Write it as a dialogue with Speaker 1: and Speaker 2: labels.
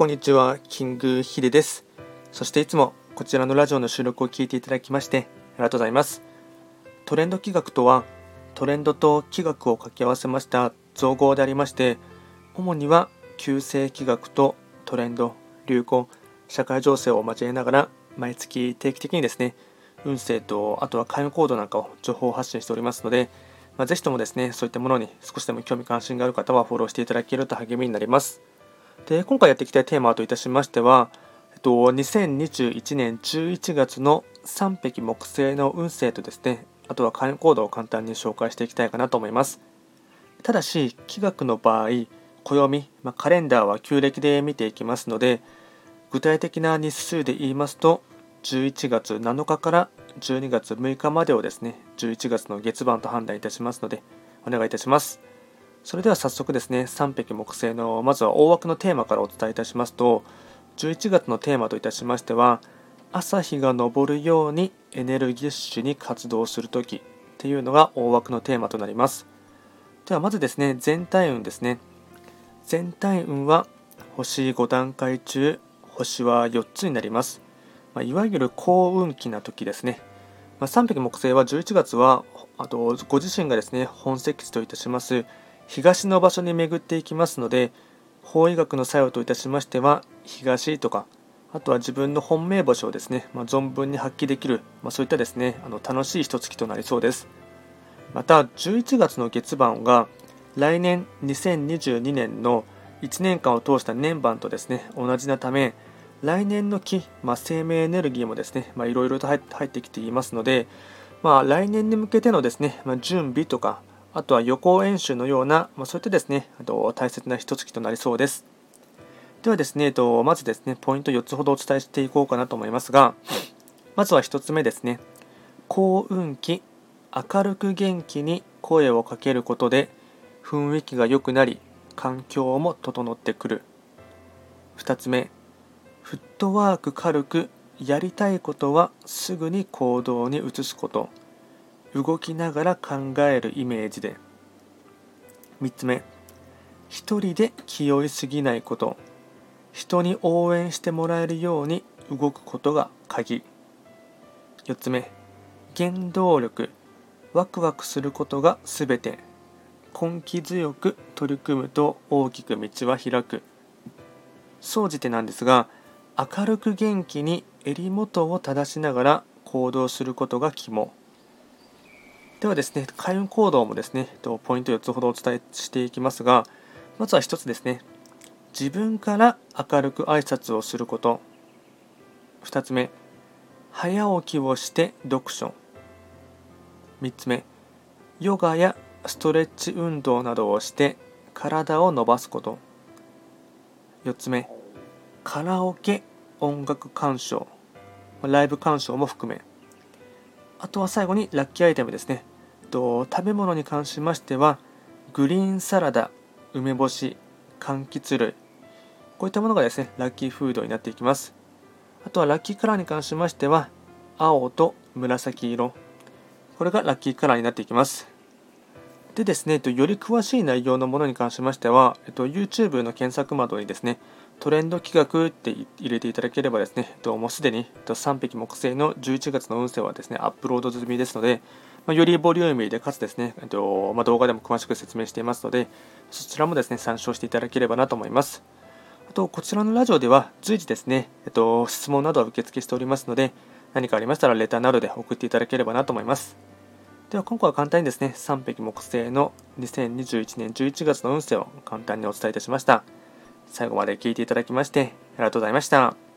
Speaker 1: こんにちは、キングヒデです。そしていつもこちらのラジオの収録を聞いていただきましてありがとうございます。トレンド企画とは、トレンドと企画を掛け合わせました造語でありまして、主には旧世企画とトレンド、流行、社会情勢を交えながら毎月定期的にですね、運勢とあとは開運行動なんかを情報発信しておりますので、まあ、ぜひともですね、そういったものに少しでも興味関心がある方はフォローしていただけると励みになります。で、今回やっていきたいテーマといたしましては、えっと、2021年11月の3匹木星の運勢とですね、あとは開運行動を簡単に紹介していきたいかなと思います。ただし、気学の場合、暦、まあ、カレンダーは旧暦で見ていきますので、具体的な日数で言いますと、11月7日から12月6日までをですね、11月の月番と判断いたしますので、お願いいたします。それでは早速ですね、3匹木星のまずは大枠のテーマからお伝えいたしますと、11月のテーマといたしましては、朝日が昇るようにエネルギッシュに活動するときっていうのが大枠のテーマとなります。ではまずですね、全体運ですね。全体運は星5段階中、星は4つになります。まあ、いわゆる幸運期な時ですね。まあ、3匹木星は11月はあとご自身がですね本石地といたします東の場所に巡っていきますので法医学の作用といたしましては東とかあとは自分の本命星をですね、まあ、存分に発揮できる、まあ、そういったですねあの楽しい一月となりそうです。また11月の月番が来年2022年の1年間を通した年番とですね同じなため来年の木、まあ、生命エネルギーもですね、いろいろと入ってきていますので、まあ、来年に向けてのですね、まあ、準備とか、あとは予行演習のような、まあ、そういったですね、あと大切な一月となりそうです。ではですね、えっと、まずですね、ポイント4つほどお伝えしていこうかなと思いますが、まずは1つ目ですね、幸運期、明るく元気に声をかけることで、雰囲気が良くなり、環境も整ってくる。2つ目、フットワーク軽くやりたいことはすぐに行動に移すこと動きながら考えるイメージで。3つ目。一人で気負いすぎないこと。人に応援してもらえるように動くことが鍵。4つ目。原動力。ワクワクすることがすべて。根気強く取り組むと大きく道は開く。総じてなんですが明るく元気に襟元を正しながら行動することが肝。ではですね開運行動もですねポイント4つほどお伝えしていきますがまずは1つですね。自分から明るく挨拶をすること。2つ目早起きをして読書。3つ目ヨガやストレッチ運動などをして体を伸ばすこと。4つ目カラオケ音楽鑑賞。ライブ鑑賞も含め。あとは最後にラッキーアイテムですね。と食べ物に関しましてはグリーンサラダ梅干し柑橘類。こういったものがですねラッキーフードになっていきます。あとはラッキーカラーに関しましては青と紫色。これがラッキーカラーになっていきます。でですね、より詳しい内容のものに関しましては、YouTube の検索窓にですね、トレンド企画って入れていただければですね、もうすでに3匹木星の11月の運勢はですね、アップロード済みですので、まよりボリューミーでかつですね、えっとま動画でも詳しく説明していますので、そちらもですね、参照していただければなと思います。あと、こちらのラジオでは随時ですね、えっと、質問などは受付しておりますので、何かありましたらレターなどで送っていただければなと思います。では今回は簡単にですね、3匹木星の2021年11月の運勢を簡単にお伝えいたしました。最後まで聞いていただきましてありがとうございました。